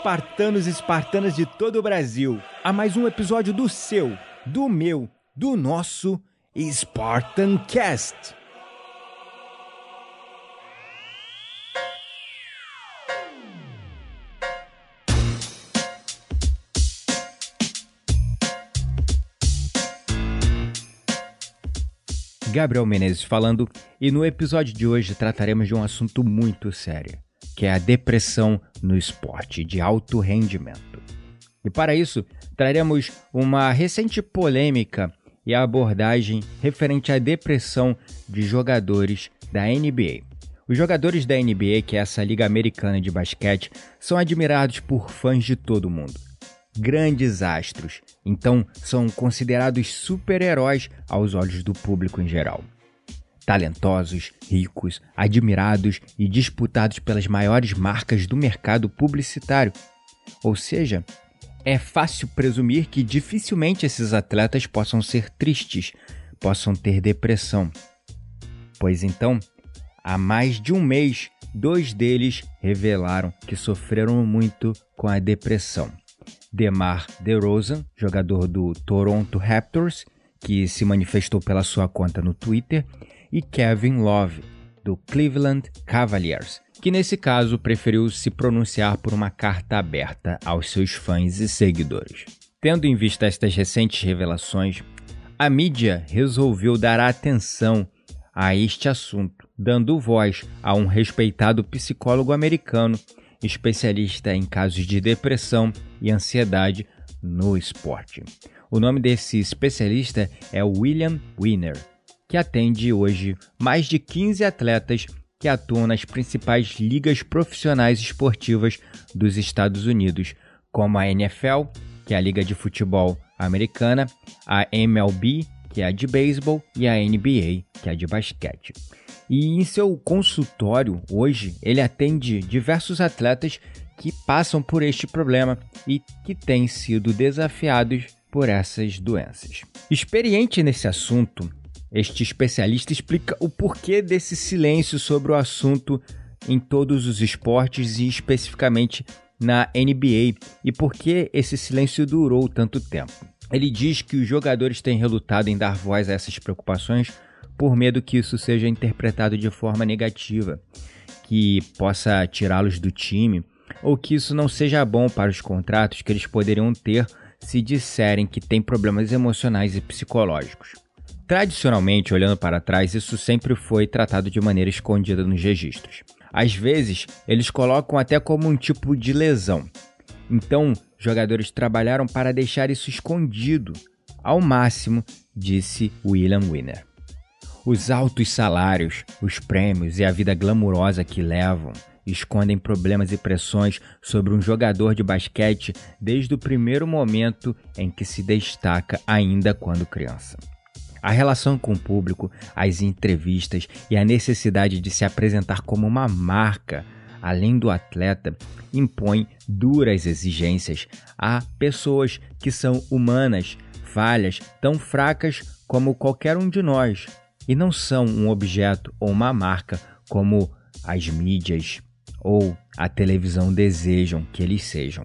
Espartanos e espartanas de todo o Brasil, a mais um episódio do seu, do meu, do nosso Spartan Cast. Gabriel Menezes falando, e no episódio de hoje trataremos de um assunto muito sério, que é a depressão no esporte de alto rendimento. E para isso, traremos uma recente polêmica e abordagem referente à depressão de jogadores da NBA. Os jogadores da NBA, que é essa liga americana de basquete, são admirados por fãs de todo mundo grandes astros, então são considerados super-heróis aos olhos do público em geral. Talentosos, ricos, admirados e disputados pelas maiores marcas do mercado publicitário. Ou seja, é fácil presumir que dificilmente esses atletas possam ser tristes, possam ter depressão. Pois então, há mais de um mês, dois deles revelaram que sofreram muito com a depressão. DeMar DeRozan, jogador do Toronto Raptors, que se manifestou pela sua conta no Twitter, e Kevin Love, do Cleveland Cavaliers, que nesse caso preferiu se pronunciar por uma carta aberta aos seus fãs e seguidores. Tendo em vista estas recentes revelações, a mídia resolveu dar atenção a este assunto, dando voz a um respeitado psicólogo americano especialista em casos de depressão e ansiedade no esporte. O nome desse especialista é William Winner, que atende hoje mais de 15 atletas que atuam nas principais ligas profissionais esportivas dos Estados Unidos, como a NFL, que é a Liga de Futebol Americana, a MLB, que é a de beisebol, e a NBA, que é a de basquete. E em seu consultório, hoje, ele atende diversos atletas que passam por este problema e que têm sido desafiados por essas doenças. Experiente nesse assunto, este especialista explica o porquê desse silêncio sobre o assunto em todos os esportes e especificamente na NBA e por que esse silêncio durou tanto tempo. Ele diz que os jogadores têm relutado em dar voz a essas preocupações por medo que isso seja interpretado de forma negativa, que possa tirá-los do time, ou que isso não seja bom para os contratos que eles poderiam ter se disserem que têm problemas emocionais e psicológicos. Tradicionalmente, olhando para trás, isso sempre foi tratado de maneira escondida nos registros. Às vezes, eles colocam até como um tipo de lesão. Então, jogadores trabalharam para deixar isso escondido ao máximo, disse William Winner. Os altos salários, os prêmios e a vida glamurosa que levam escondem problemas e pressões sobre um jogador de basquete desde o primeiro momento em que se destaca, ainda quando criança. A relação com o público, as entrevistas e a necessidade de se apresentar como uma marca, além do atleta, impõe duras exigências a pessoas que são humanas, falhas, tão fracas como qualquer um de nós, e não são um objeto ou uma marca como as mídias ou a televisão desejam que eles sejam.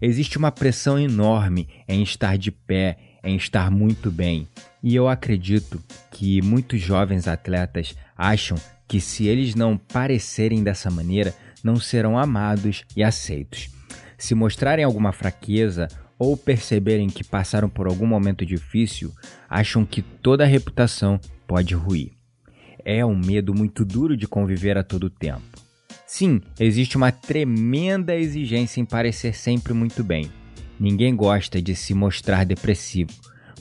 Existe uma pressão enorme em estar de pé, em estar muito bem, e eu acredito que muitos jovens atletas acham que se eles não parecerem dessa maneira, não serão amados e aceitos. Se mostrarem alguma fraqueza ou perceberem que passaram por algum momento difícil, acham que toda a reputação pode ruir. É um medo muito duro de conviver a todo tempo. Sim, existe uma tremenda exigência em parecer sempre muito bem. Ninguém gosta de se mostrar depressivo,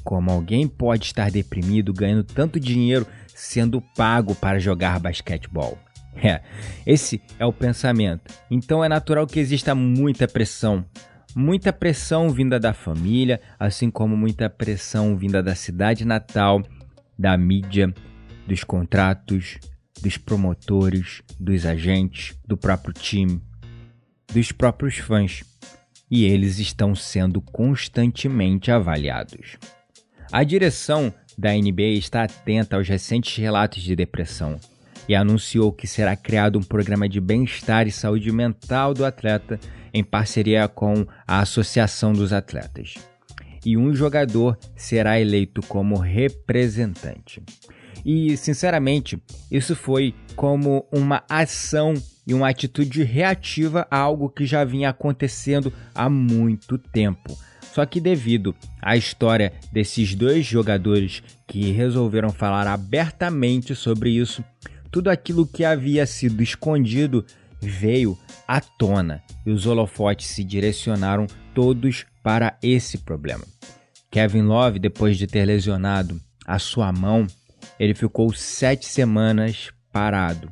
como alguém pode estar deprimido ganhando tanto dinheiro sendo pago para jogar basquetebol. É, esse é o pensamento. Então é natural que exista muita pressão. Muita pressão vinda da família, assim como muita pressão vinda da cidade natal, da mídia, dos contratos, dos promotores, dos agentes, do próprio time, dos próprios fãs. E eles estão sendo constantemente avaliados. A direção da NBA está atenta aos recentes relatos de depressão e anunciou que será criado um programa de bem-estar e saúde mental do atleta em parceria com a Associação dos Atletas. E um jogador será eleito como representante. E, sinceramente, isso foi como uma ação e uma atitude reativa a algo que já vinha acontecendo há muito tempo. Só que, devido à história desses dois jogadores que resolveram falar abertamente sobre isso, tudo aquilo que havia sido escondido veio à tona e os holofotes se direcionaram todos para esse problema. Kevin Love, depois de ter lesionado a sua mão, ele ficou sete semanas parado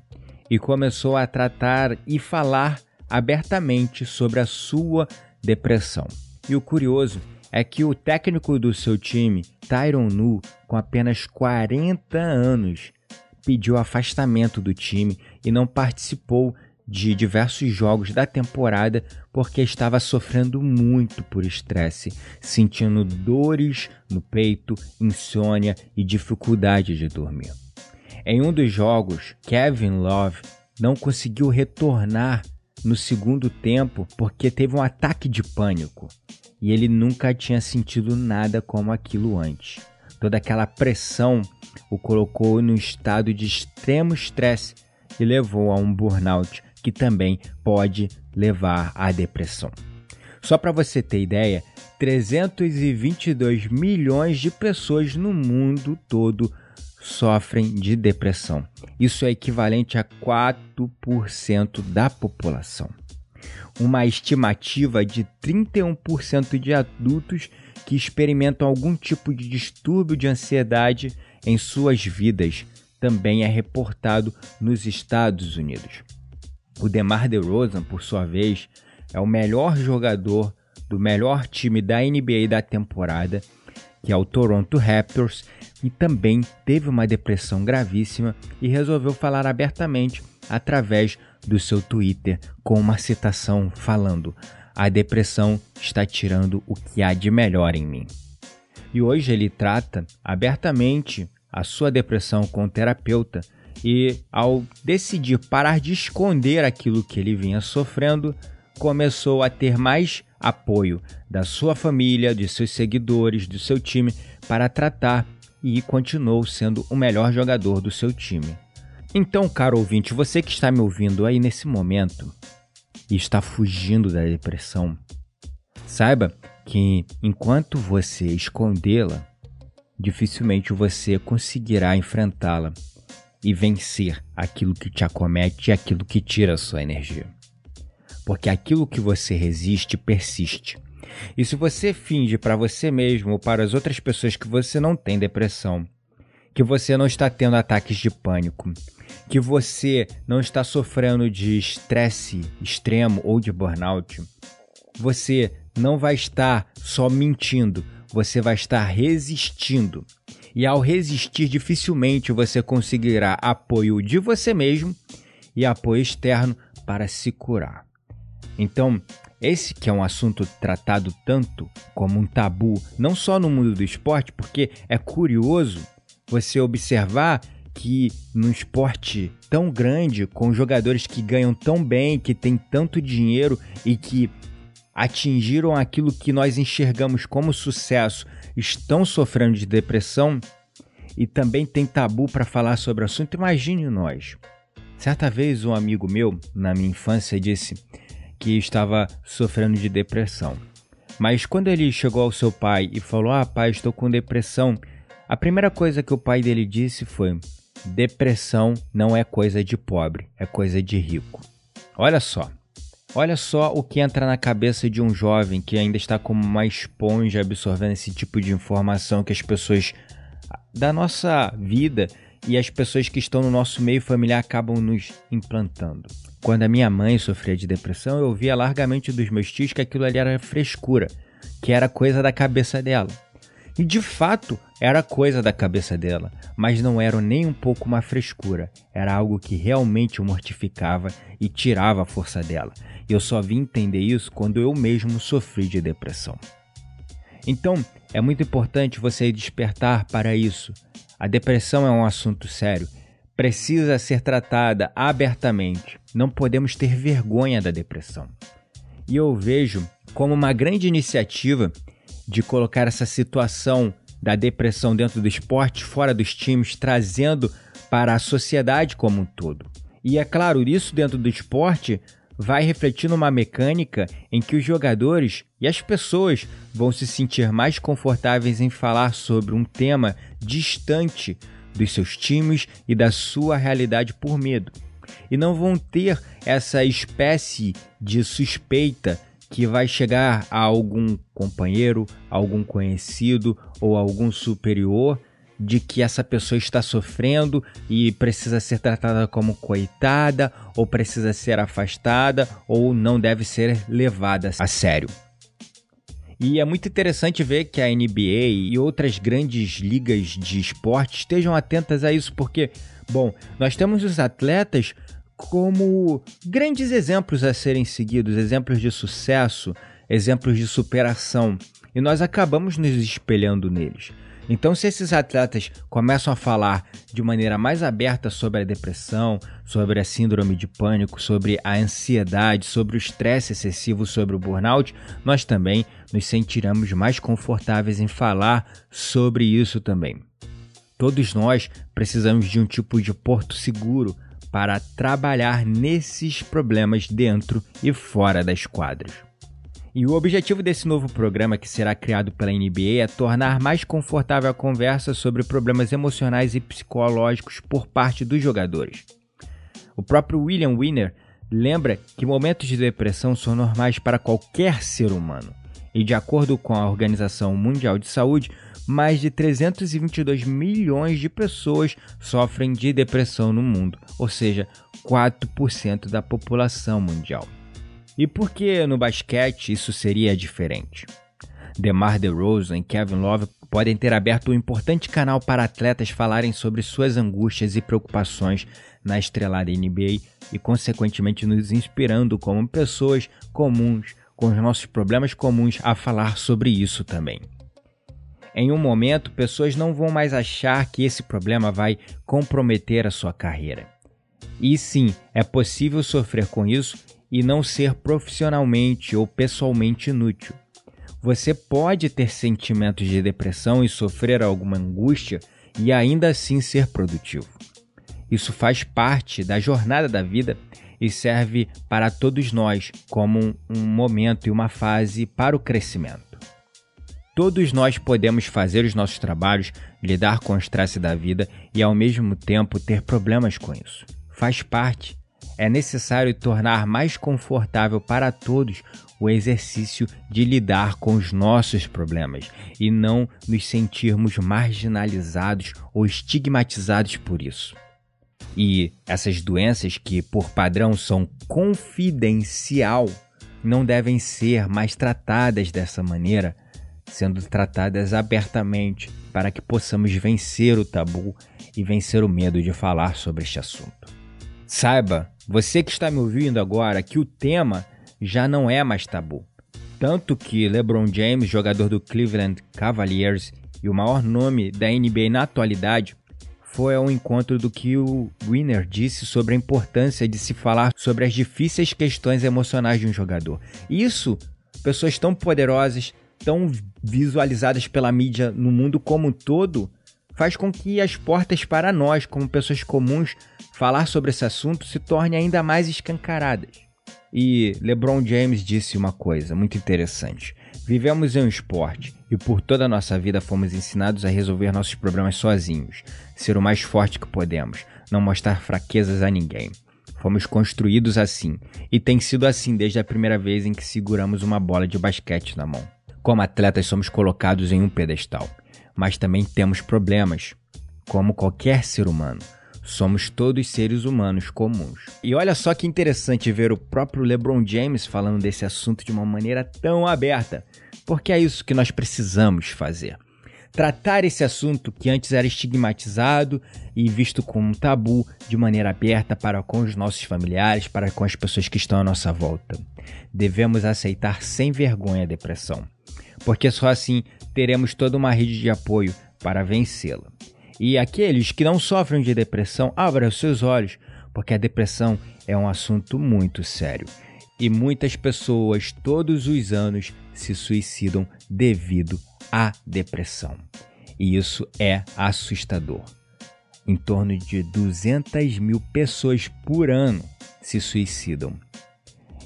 e começou a tratar e falar abertamente sobre a sua depressão. E o curioso é que o técnico do seu time, Tyron Nu, com apenas 40 anos, pediu afastamento do time e não participou de diversos jogos da temporada porque estava sofrendo muito por estresse, sentindo dores no peito, insônia e dificuldade de dormir. Em um dos jogos, Kevin Love não conseguiu retornar no segundo tempo porque teve um ataque de pânico e ele nunca tinha sentido nada como aquilo antes. Toda aquela pressão o colocou no estado de extremo estresse e levou a um burnout que também pode levar à depressão. Só para você ter ideia, 322 milhões de pessoas no mundo todo sofrem de depressão. Isso é equivalente a 4% da população. Uma estimativa de 31% de adultos que experimentam algum tipo de distúrbio de ansiedade em suas vidas também é reportado nos Estados Unidos. O DeMar DeRozan, por sua vez, é o melhor jogador do melhor time da NBA da temporada, que é o Toronto Raptors, e também teve uma depressão gravíssima e resolveu falar abertamente através do seu Twitter com uma citação falando: "A depressão está tirando o que há de melhor em mim". E hoje ele trata abertamente a sua depressão com o terapeuta e, ao decidir parar de esconder aquilo que ele vinha sofrendo, começou a ter mais apoio da sua família, de seus seguidores, do seu time para tratar e continuou sendo o melhor jogador do seu time. Então, caro ouvinte, você que está me ouvindo aí nesse momento e está fugindo da depressão, saiba que enquanto você escondê-la, dificilmente você conseguirá enfrentá-la e vencer aquilo que te acomete e aquilo que tira a sua energia. Porque aquilo que você resiste persiste. E se você finge para você mesmo ou para as outras pessoas que você não tem depressão, que você não está tendo ataques de pânico, que você não está sofrendo de estresse extremo ou de burnout, você não vai estar só mentindo, você vai estar resistindo. E ao resistir, dificilmente você conseguirá apoio de você mesmo e apoio externo para se curar. Então, esse que é um assunto tratado tanto como um tabu, não só no mundo do esporte, porque é curioso você observar que num esporte tão grande, com jogadores que ganham tão bem, que têm tanto dinheiro e que atingiram aquilo que nós enxergamos como sucesso estão sofrendo de depressão e também tem tabu para falar sobre o assunto, imagine nós. Certa vez um amigo meu, na minha infância, disse que estava sofrendo de depressão. Mas quando ele chegou ao seu pai e falou: Ah, pai, estou com depressão, a primeira coisa que o pai dele disse foi: Depressão não é coisa de pobre, é coisa de rico. Olha só, Olha só o que entra na cabeça de um jovem que ainda está como uma esponja absorvendo esse tipo de informação que as pessoas da nossa vida e as pessoas que estão no nosso meio familiar acabam nos implantando. Quando a minha mãe sofria de depressão, eu ouvia largamente dos meus tios que aquilo ali era frescura, que era coisa da cabeça dela. E de fato era coisa da cabeça dela, mas não era nem um pouco uma frescura, era algo que realmente o mortificava e tirava a força dela. E eu só vim entender isso quando eu mesmo sofri de depressão. Então, é muito importante você despertar para isso. A depressão é um assunto sério, precisa ser tratada abertamente. Não podemos ter vergonha da depressão. E eu vejo como uma grande iniciativa de colocar essa situação da depressão dentro do esporte, fora dos times, trazendo para a sociedade como um todo. E é claro, isso dentro do esporte vai refletir numa mecânica em que os jogadores e as pessoas vão se sentir mais confortáveis em falar sobre um tema distante dos seus times e da sua realidade por medo. E não vão ter essa espécie de suspeita que vai chegar a algum companheiro, algum conhecido ou algum superior de que essa pessoa está sofrendo e precisa ser tratada como coitada, ou precisa ser afastada, ou não deve ser levada a sério. E é muito interessante ver que a NBA e outras grandes ligas de esporte estejam atentas a isso, porque, bom, nós temos os atletas como grandes exemplos a serem seguidos, exemplos de sucesso, exemplos de superação, e nós acabamos nos espelhando neles. Então, se esses atletas começam a falar de maneira mais aberta sobre a depressão, sobre a síndrome de pânico, sobre a ansiedade, sobre o estresse excessivo, sobre o burnout, nós também nos sentiremos mais confortáveis em falar sobre isso também. Todos nós precisamos de um tipo de porto seguro para trabalhar nesses problemas dentro e fora das quadras. E o objetivo desse novo programa que será criado pela NBA é tornar mais confortável a conversa sobre problemas emocionais e psicológicos por parte dos jogadores. O próprio William Winner lembra que momentos de depressão são normais para qualquer ser humano. E de acordo com a Organização Mundial de Saúde, mais de 322 milhões de pessoas sofrem de depressão no mundo, ou seja, 4% da população mundial. E por que no basquete isso seria diferente? DeMar DeRozan e Kevin Love podem ter aberto um importante canal para atletas falarem sobre suas angústias e preocupações na estrelada NBA e, consequentemente, nos inspirando como pessoas comuns, com os nossos problemas comuns, a falar sobre isso também. Em um momento, pessoas não vão mais achar que esse problema vai comprometer a sua carreira. E sim, é possível sofrer com isso e não ser profissionalmente ou pessoalmente inútil. Você pode ter sentimentos de depressão e sofrer alguma angústia e ainda assim ser produtivo. Isso faz parte da jornada da vida e serve para todos nós como um momento e uma fase para o crescimento. Todos nós podemos fazer os nossos trabalhos, lidar com o estresse da vida e ao mesmo tempo ter problemas com isso. Faz parte. É necessário tornar mais confortável para todos o exercício de lidar com os nossos problemas e não nos sentirmos marginalizados ou estigmatizados por isso. E essas doenças que, por padrão, são confidencial, não devem ser mais tratadas dessa maneira sendo tratadas abertamente para que possamos vencer o tabu e vencer o medo de falar sobre este assunto. Saiba, você que está me ouvindo agora, que o tema já não é mais tabu. Tanto que LeBron James, jogador do Cleveland Cavaliers e o maior nome da NBA na atualidade, foi ao encontro do que o Winner disse sobre a importância de se falar sobre as difíceis questões emocionais de um jogador. Isso, pessoas tão poderosas, tão visualizadas pela mídia no mundo como um todo, faz com que as portas para nós, como pessoas comuns, falar sobre esse assunto se tornem ainda mais escancaradas. E LeBron James disse uma coisa muito interessante. Vivemos em um esporte e por toda a nossa vida fomos ensinados a resolver nossos problemas sozinhos, ser o mais forte que podemos, não mostrar fraquezas a ninguém. Fomos construídos assim, e tem sido assim desde a primeira vez em que seguramos uma bola de basquete na mão. Como atletas, somos colocados em um pedestal, mas também temos problemas, como qualquer ser humano. Somos todos seres humanos comuns. E olha só que interessante ver o próprio LeBron James falando desse assunto de uma maneira tão aberta, porque é isso que nós precisamos fazer tratar esse assunto que antes era estigmatizado e visto como um tabu de maneira aberta para com os nossos familiares, para com as pessoas que estão à nossa volta. Devemos aceitar sem vergonha a depressão, porque só assim teremos toda uma rede de apoio para vencê-la. E aqueles que não sofrem de depressão, abram os seus olhos, porque a depressão é um assunto muito sério. E muitas pessoas todos os anos se suicidam devido a depressão. E isso é assustador. Em torno de 200 mil pessoas por ano se suicidam.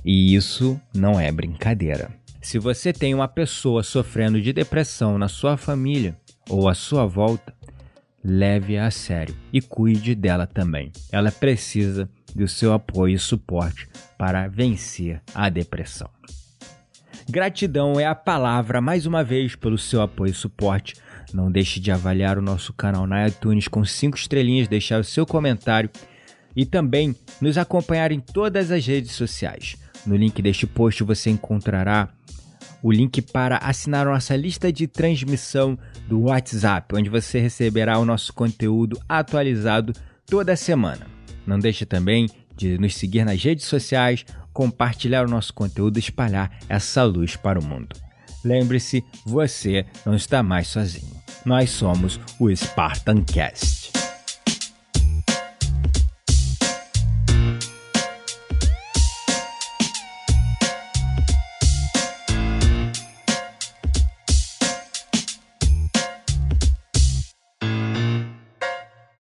E isso não é brincadeira. Se você tem uma pessoa sofrendo de depressão na sua família ou à sua volta, leve-a a sério e cuide dela também. Ela precisa do seu apoio e suporte para vencer a depressão. Gratidão é a palavra mais uma vez pelo seu apoio e suporte. Não deixe de avaliar o nosso canal na iTunes com 5 estrelinhas, deixar o seu comentário e também nos acompanhar em todas as redes sociais. No link deste post você encontrará o link para assinar nossa lista de transmissão do WhatsApp, onde você receberá o nosso conteúdo atualizado toda semana. Não deixe também de nos seguir nas redes sociais, compartilhar o nosso conteúdo e espalhar essa luz para o mundo. Lembre-se, você não está mais sozinho. Nós somos o Spartan Cast.